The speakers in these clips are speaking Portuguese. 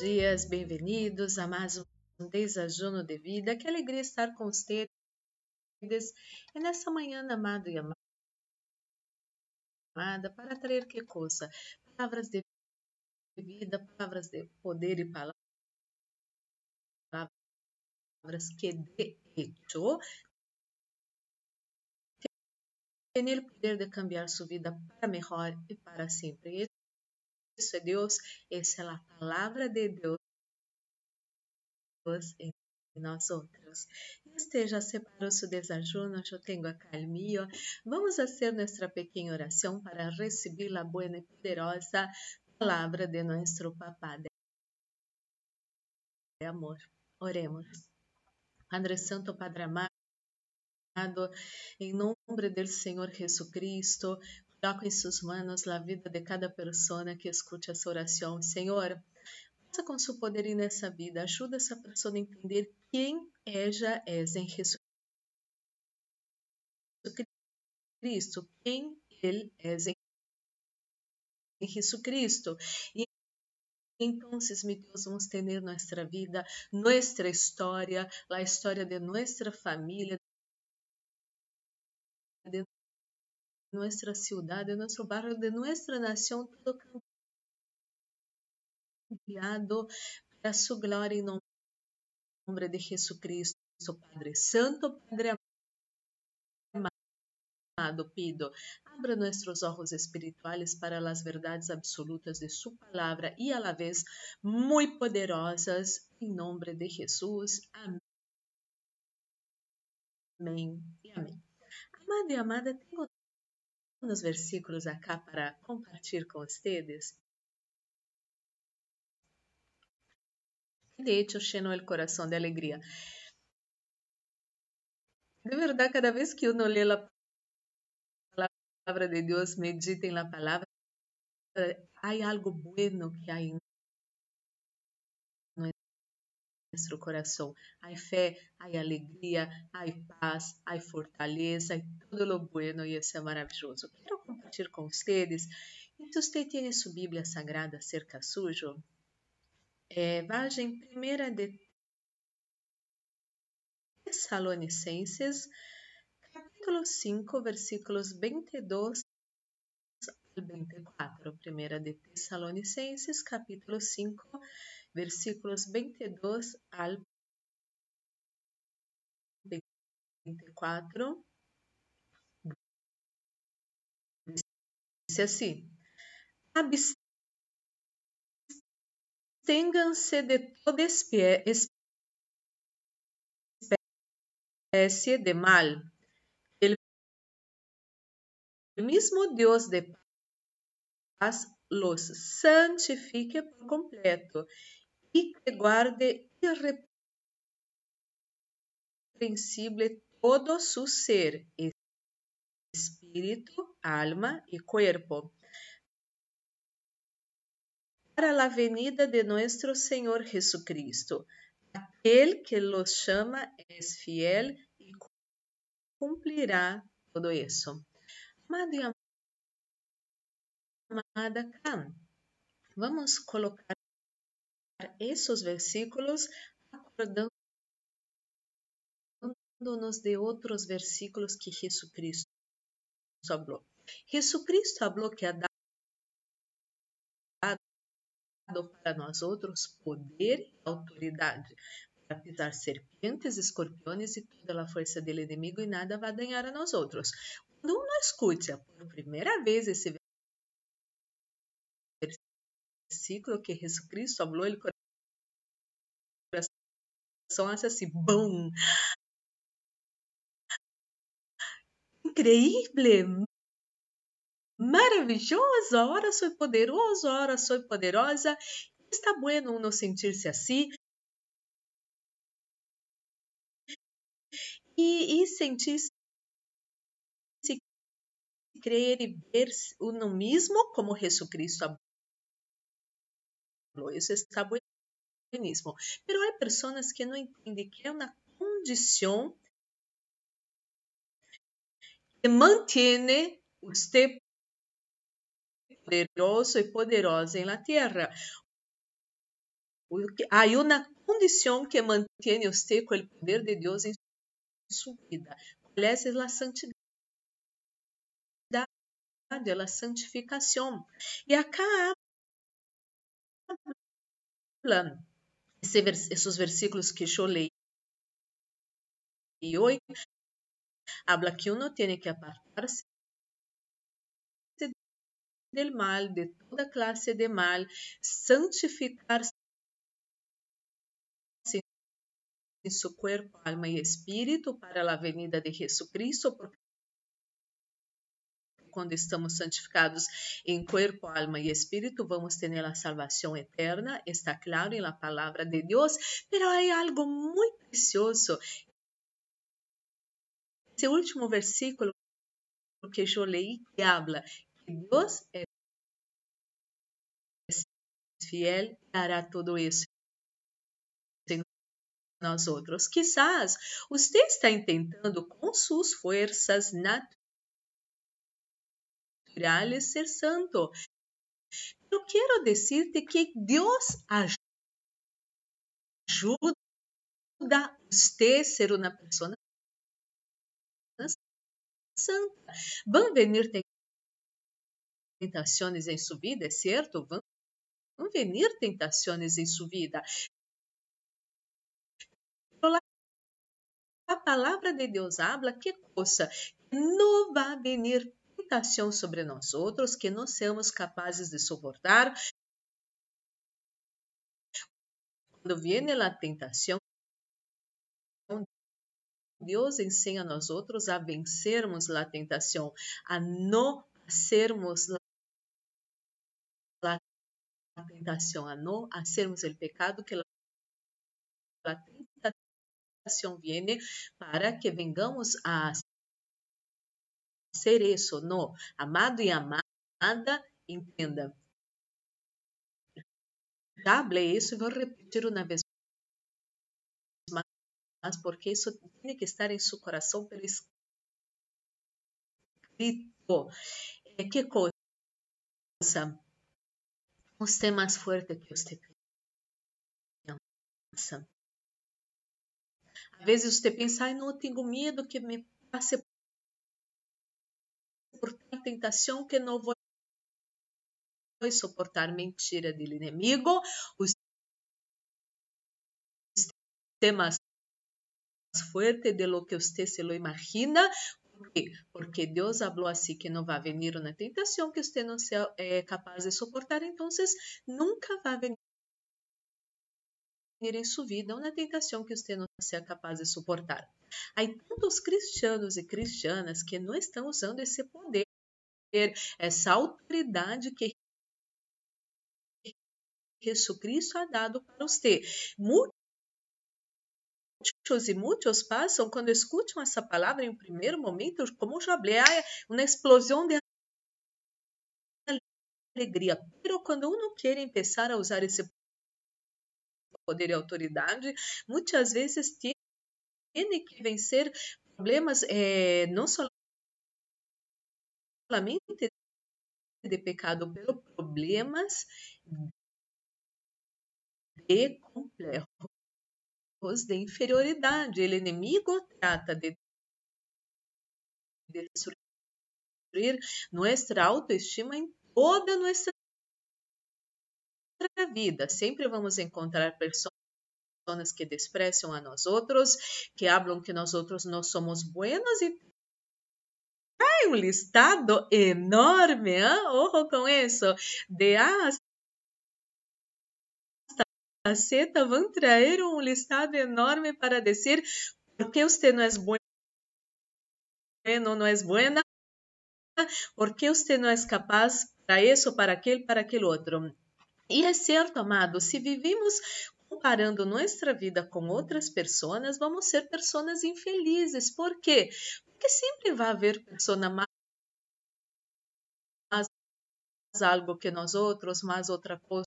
Dias, bem-vindos a mais um desajuno de vida. Que alegria estar com vocês e nessa manhã, amado e amada, para trazer que coisa? Palavras de vida, palavras de poder e palavras que de hecho tem o poder de cambiar sua vida para melhor e para sempre. Isso é Deus, essa é a palavra de Deus em nós outros. Esteja separou seu desajuno, eu tenho o mío. Vamos fazer nossa pequena oração para receber a boa e poderosa palavra de nosso Papá de amor. Oremos. Padre Santo, Padre amado, em nome do Senhor Jesucristo, coloco em suas mãos a vida de cada pessoa que escute essa oração. Senhor, passa com seu poder nessa vida, ajuda essa pessoa a entender quem é em Jesus Cristo, quem ele é em Jesus Cristo. E então, meu Deus, vamos ter nossa vida, nossa história, a história de nossa família, de nossa cidade, de nosso barrio, de nossa nação, todo cambiado para sua glória em nome de Jesus Cristo, Padre Santo, Padre amado, pido, abra nossos olhos espirituais para as verdades absolutas de Sua palavra e a la vez muito poderosas, em nome de Jesus. Amém e amém. Amado e amada, tenho uns versículos acá para compartilhar com vocês. De hecho, lleno el corazón de alegría. De verdade, cada vez que uno lee a palavra de Deus, medita em la palavra, há algo bueno que há em nosso coração. Há fé, há alegria, há paz, há fortaleza, há tudo lo bueno e isso é maravilhoso. Quero compartilhar com vocês. E se você tem sua Bíblia Sagrada cerca sujo, é, vagem primeira de Tessalonicenses, capítulo 5, versículos 22 ao 24. Primeira de Tessalonicenses, capítulo 5, versículos 22 ao 24. Diz assim: abstenham-se de toda espécie de mal. El mismo Dios de paz los santifique por completo y que guarde irreprensible todo su ser, espíritu, alma y cuerpo para a venida de nuestro Senhor Jesucristo. Aquele que los chama é fiel e cumprirá todo isso. Amado e amada, vamos colocar esses versículos acordando-nos de outros versículos que Jesucristo falou. Jesucristo falou que a para nós outros poder e autoridade para pisar serpentes, escorpiões e toda a força do inimigo e nada vai danhar a nós outros. Quando uno escuta por primeira vez esse versículo que Jesus Cristo falou, ele coração hace assim, bom, increíble, maravilhoso, ora sou poderoso, ora sou poderosa. Está bueno uno sentir-se assim. E, e sentir-se crer e ver uno mesmo como Jesucristo falou. Isso está bueníssimo. Pero há pessoas que não entendem que é uma condição que mantém você poderoso e poderosa em la tierra. Hay una condición que mantiene usted con el poder de Dios en su vida. ¿Cuál es? Es la santidad, la santificación. Y acá habla esos versículos que yo leí hoy, habla que uno tiene que apartarse del mal, de toda clase de mal, santificarse em seu corpo, alma e espírito para a venida de Jesucristo, porque quando estamos santificados em corpo, alma e espírito, vamos ter a salvação eterna, está claro em la palavra de Deus, pero há algo muito precioso. Esse último versículo que eu leí que habla que Deus é fiel e hará isso nós outros. Quizás você está tentando com suas forças naturais ser santo. Eu quero dizer-te que Deus ajuda a ser uma pessoa santa. Vão vir tentações em sua vida, é certo? Vão vir tentações em sua vida. a palavra de Deus habla que coisa não vai venir tentação sobre nós outros que não somos capazes de suportar. Quando viene a tentação, Deus ensina a nós outros a vencermos a tentação, a não sermos a tentação, a não hacermos o pecado que a tentação viene para que vengamos a ser isso. No, amado e amada, entenda. Já falei isso e vou repetir uma vez mais, porque isso tem que estar em seu coração pelo escrito. É que coisa? Você é mais forte que você pensa. Às vezes você pensa, ai, não, tenho medo que me passe tentação que não vou suportar mentira do inimigo. Os temas fuerte de lo que usted se lo imagina. Porque Deus falou assim que não vai vir uma tentação que você não seja é, capaz de suportar, então nunca vai vir em sua vida uma tentação que você não seja capaz de suportar. Há tantos cristianos e cristianas que não estão usando esse poder, essa autoridade que Jesus Cristo ha dado para você. Muitos e muitos passam quando escutam essa palavra em primeiro momento, como já falei, uma explosão de alegria. Mas quando uno quer começar a usar esse poder e autoridade, muitas vezes tem que vencer problemas eh, não somente de pecado, pero problemas de complexos de inferioridade. O inimigo trata de destruir nossa autoestima em toda nossa vida. Sempre vamos encontrar pessoas que despreciam a nós outros, que falam que nós outros não somos buenos e tem um listado enorme, hein? ojo com isso, de A a Z vão trazer um listado enorme para dizer por que você não é bueno, não é buena, por que você não é capaz para isso, para aquele, para aquele outro. E é certo, amado, se vivemos comparando nossa vida com outras pessoas, vamos ser pessoas infelizes. Por quê? Porque sempre vai haver pessoa mais algo que nós outros, mais outra coisa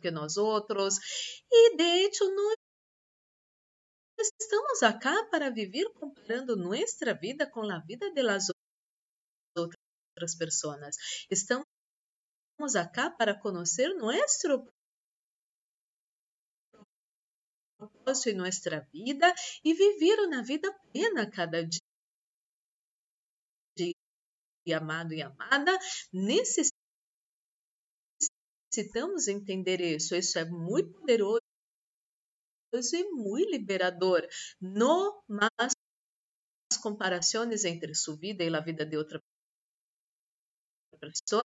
que nós outros. E de hecho, nós estamos acá para viver comparando nossa vida com a vida de las outras pessoas. Estamos acá para conhecer nosso propósito em nossa vida e viver uma vida plena cada dia. Amado e amada, necessitamos entender isso. Isso é muito poderoso e muito liberador. No mais comparações entre sua vida e a vida de outra pessoa,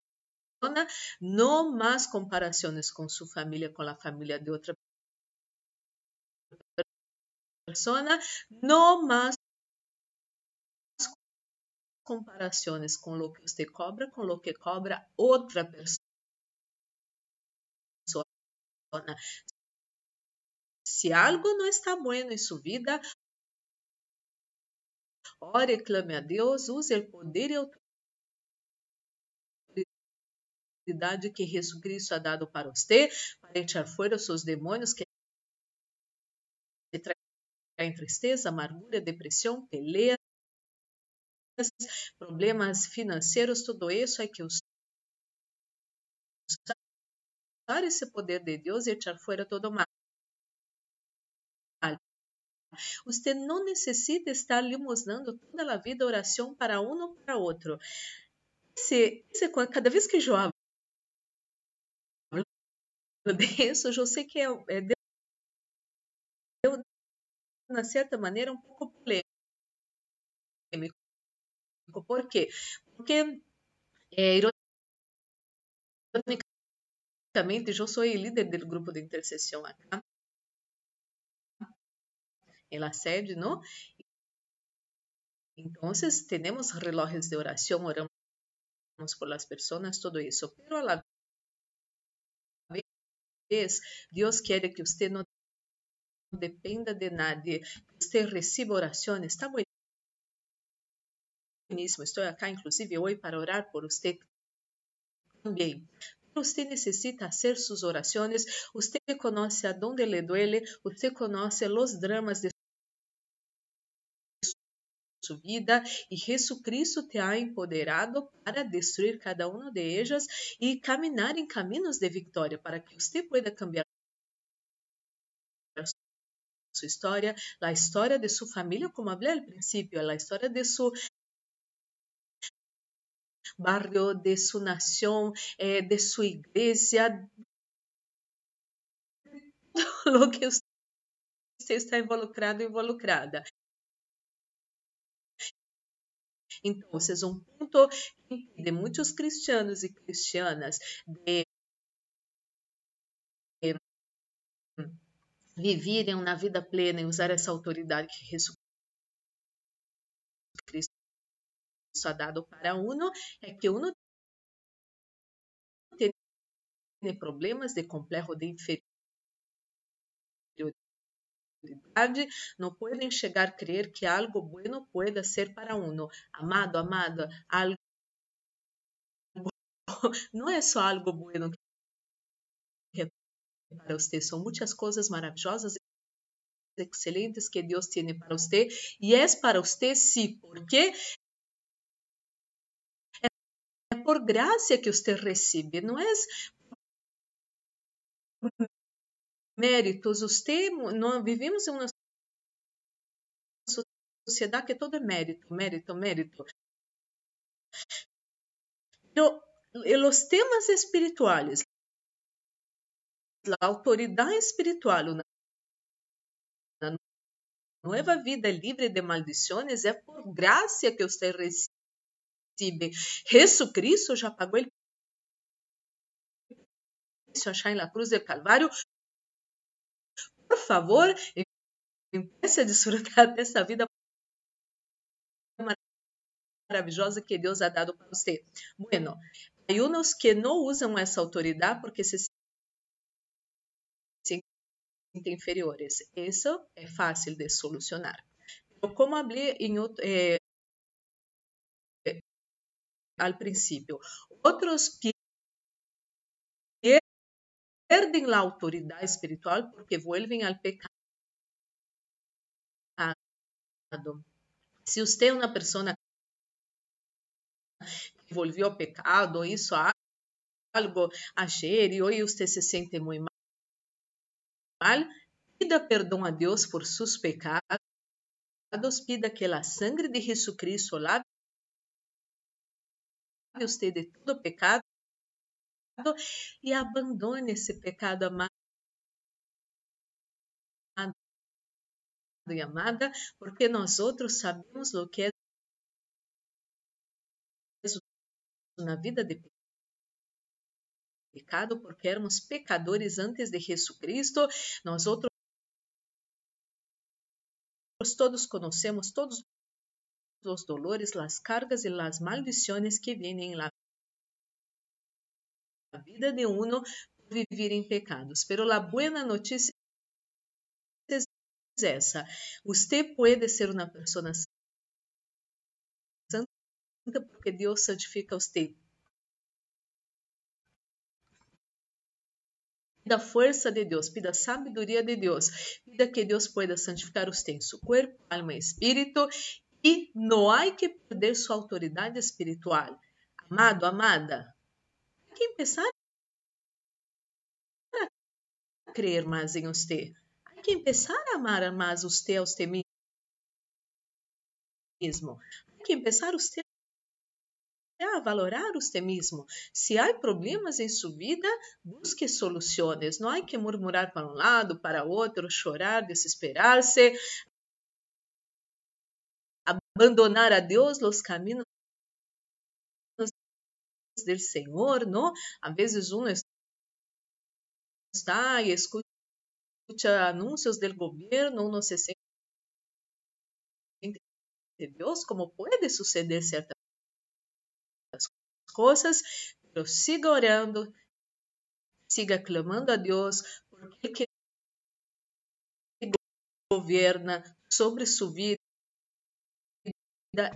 no mais comparações com sua família, com a família de outra persona, no más comparaciones con lo que usted cobra, con lo que cobra otra persona. Si algo no está bueno en su vida, ore, clame a Deus, use o poder e autoridade que Jesus Cristo ha dado para você, para echar fora os seus demônios em tristeza, amargura, depressão, peleas, problemas financeiros, tudo isso é que usar esse poder de Deus e echar fora todo mal. Você não necessita estar limosnando toda a vida oração para um ou para outro. Cada vez que eu hablo disso, eu sei que é, é de certa maneira, um pouco polêmico. Por quê? Porque, é, ironicamente, eu sou líder do grupo de intercessão acá, em la sede, não? Então, temos relógios de oração, oramos por las pessoas, todo isso. Pero a vez, Deus quer que você não dependa de nadie, você receba orações, está bueníssimo. Estou aqui, inclusive, hoje para orar por você também. Você necessita fazer suas orações, você conhece aonde le duele, você conhece os dramas de sua vida e Jesus Cristo te ha empoderado para destruir cada uma de elas e caminhar em caminhos de vitória para que você pueda cambiar sua história, a história de sua família, como falei al princípio, a história de seu barrio, de sua nação, eh, de sua igreja, lo que você está involucrado, involucrada. Então, um ponto de muitos cristianos e cristianas de vivirem na vida plena e usar essa autoridade que Jesus Cristo ha dado para uno, é que uno tem problemas de complexo de inferioridade, não podem chegar a crer que algo bueno pueda ser para uno. Amado, amada, algo não é só algo bueno para você. São muitas coisas maravilhosas, excelentes que Deus tem para você. E é para você, sim, porque é por graça que você recebe, não é méritos. Você, nós vivemos em uma sociedade que todo é mérito, mérito, mérito. Pero, os temas espirituais, la autoridade espiritual, una nueva vida livre de maldições é por graça que você recebe. Jesucristo já pagou o preço achar la cruz del Calvário. Por favor, empiece a desfrutar dessa vida maravilhosa que Deus ha dado para você. Bueno, hay unos que não usam essa autoridade porque se inferiores. Isso é fácil de solucionar. Como falei em eh, al principio, outros perdem a autoridade espiritual porque vuelven al pecado. Se você é uma pessoa que volvió ao pecado, isso algo ayer y hoy usted se siente muy mal, pida perdão a Deus por seus pecados, pida que a sangre de Jesucristo lave você de todo pecado e abandone esse pecado amado e amada, porque nós outros sabemos o que é na vida de porque éramos pecadores antes de Jesucristo, nós outros todos conhecemos todos os dolores, as cargas e as maldições que vêm na vida de uno por vivir em pecados. Pero la buena notícia es essa. Usted puede ser uma pessoa santa porque Deus santifica usted. Pida força de Deus, pida sabedoria de Deus, pida que Deus pueda santificar usted em seu corpo, alma e espírito e não há que perder sua autoridade espiritual. Amado, amada, hay que empezar a crer mais em você. Hay que empezar a amar mais você a você mesmo. Hay que empezar você a valorar você mesmo. Se há problemas em sua vida, busque soluções. Não há que murmurar para um lado, para outro, chorar, desesperar-se, abandonar a Deus os caminhos do Senhor, não? Às vezes um está e escuta anúncios do governo, não se sente Deus, como pode suceder certas coisas, pero siga orando, siga clamando a Deus, porque Ele governa sobre sua vida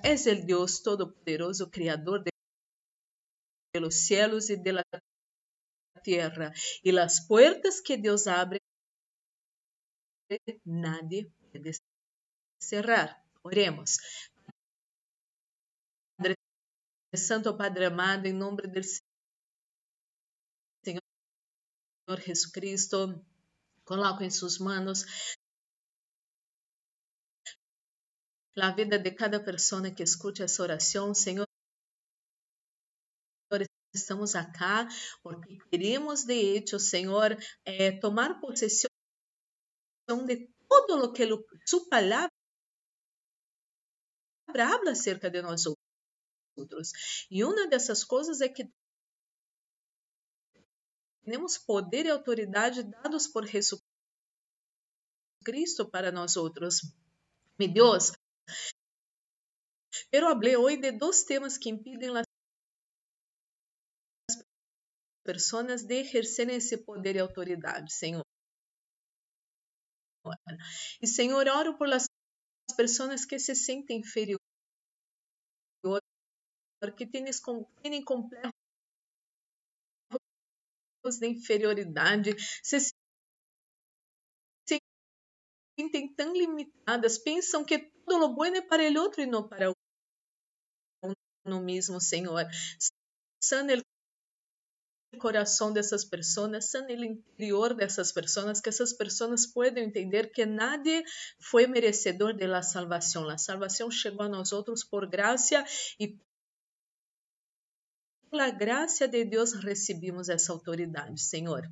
es el Dios Todopoderoso, Creador de los cielos y de la tierra. Y las puertas que Dios abre, nadie puede cerrar. Oremos. Padre Santo, Padre amado, em nome do Senhor Jesucristo, coloco em suas mãos a vida de cada pessoa que escute essa oração, Senhor. Estamos acá porque queremos, de hecho, Senhor, eh, tomar possessão de todo o que Sua palavra habla acerca de nós outros. E uma dessas coisas é que temos poder e autoridade dados por Jesus Cristo para nós outros. Me Deus, Pero hablé hoy de dos temas que impiden las personas de ejercer esse poder e autoridade, Senhor. E, Senhor, oro por las pessoas que se sentem inferiores, que têm complexos de inferioridade, se sentem tão limitadas, pensam que todo lo bueno é para o outro e não para no mesmo Senhor. Sana o coração dessas pessoas, sana o interior dessas pessoas, que essas pessoas possam entender que nadie foi merecedor de la salvação. A salvação chegou a nós outros por graça e pela graça de Deus recebemos essa autoridade, Senhor.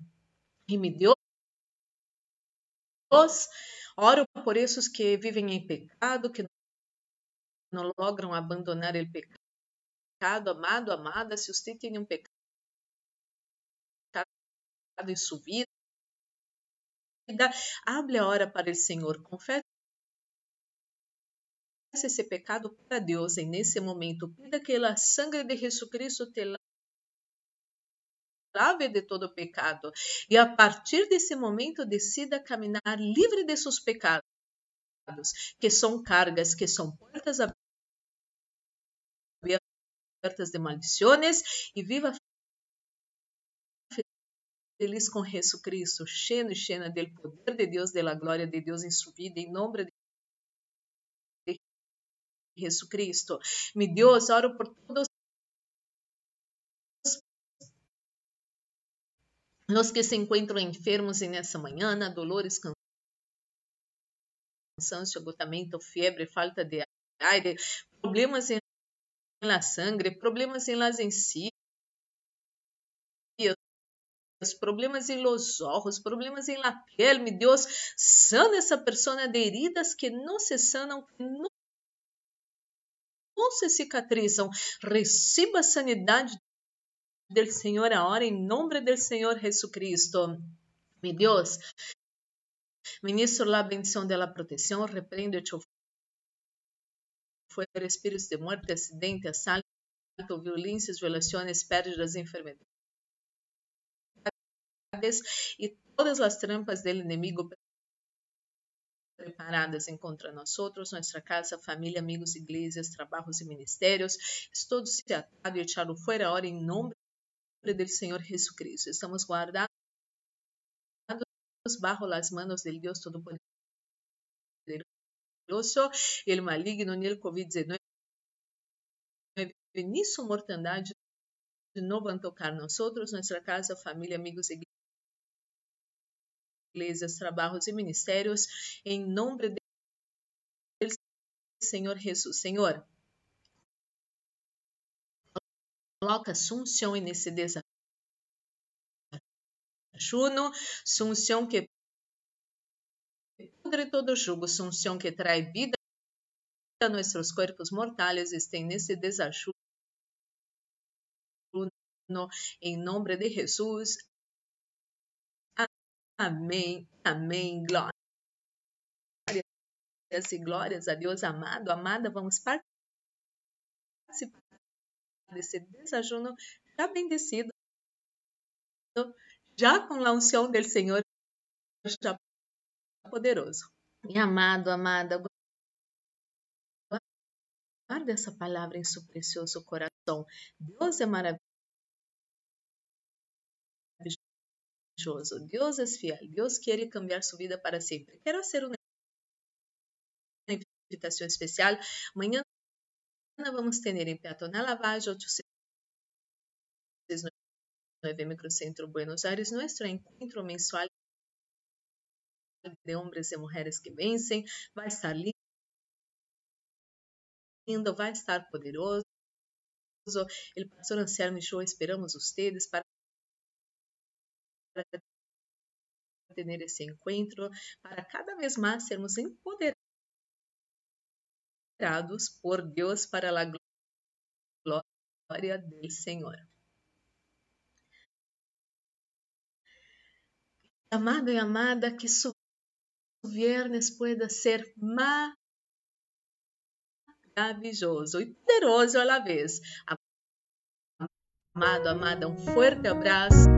E me deu Oro por esses que vivem em pecado, que não logram abandonar o pecado pecado, amado, amada, se você tem um pecado em sua vida, hable a hora para o Senhor, confesse esse pecado para Deus e nesse momento pida que a sangre de Jesucristo te lave de todo pecado e a partir desse momento decida caminhar livre de seus pecados, que são cargas, que são portas abertas de maldições e viva feliz com Jesucristo, cheio e cheia do poder de Deus, da glória de Deus em sua vida, em nome de Jesucristo. Me Deus, oro por todos Los que se encontram enfermos nessa manhã, dolores, cansancio, agotamento, fiebre, falta de aire, problemas em la sangre, problemas em las encías, problemas em los ojos, problemas em la piel, mi Deus, sana essa pessoa de heridas que não se sanam, que não se cicatrizam. Receba a sanidade del Senhor agora, em nome do Senhor Jesucristo. Mi Deus, ministro la bendición de la protección, reprende fuera espíritos de muerte, accidente, asalto, violências, violações, pérdidas, enfermedades e todas as trampas do inimigo preparadas em contra nós outros, nossa casa, família, amigos, igrejas, trabalhos e ministérios, todo se atado e echado hora em nome do Senhor Jesus Cristo. Estamos guardados bajo las manos Dios Todopoderoso, el maligno ni el COVID-19, ni su mortandade não vão tocar nós outros, nossa casa, família, amigos, igrejas, trabalhos e ministérios, em nome do Senhor Jesus. Senhor, coloca Sunção nesse desafio. Sunção que pudre todo jugo, Sunção que traz vida a nossos corpos mortais, estém nesse desafio em nome de Jesus. Amém, amém, glórias e glórias a Deus amado, amada, vamos participar desse desajuno já bendecido, já com a unção do Senhor, já poderoso. E amado, amada, guarda essa palavra em seu precioso coração. Deus é maravilhoso. Deus é fiel. Deus quer cambiar sua vida para sempre. Quero fazer uma invitação especial. Amanhã vamos ter em Peatonal Lavagem 809 Microcentro Buenos Aires nosso encontro mensual de homens e mulheres que vencem. Vai estar lindo, vai estar poderoso. O pastor Anselmo Show, esperamos vocês para para ter esse encontro, para cada vez mais sermos empoderados por Deus para a glória do Senhor. Amado e amada, que su viernes pueda ser maravilhoso e poderoso à la vez. Amado, amada, um forte abraço.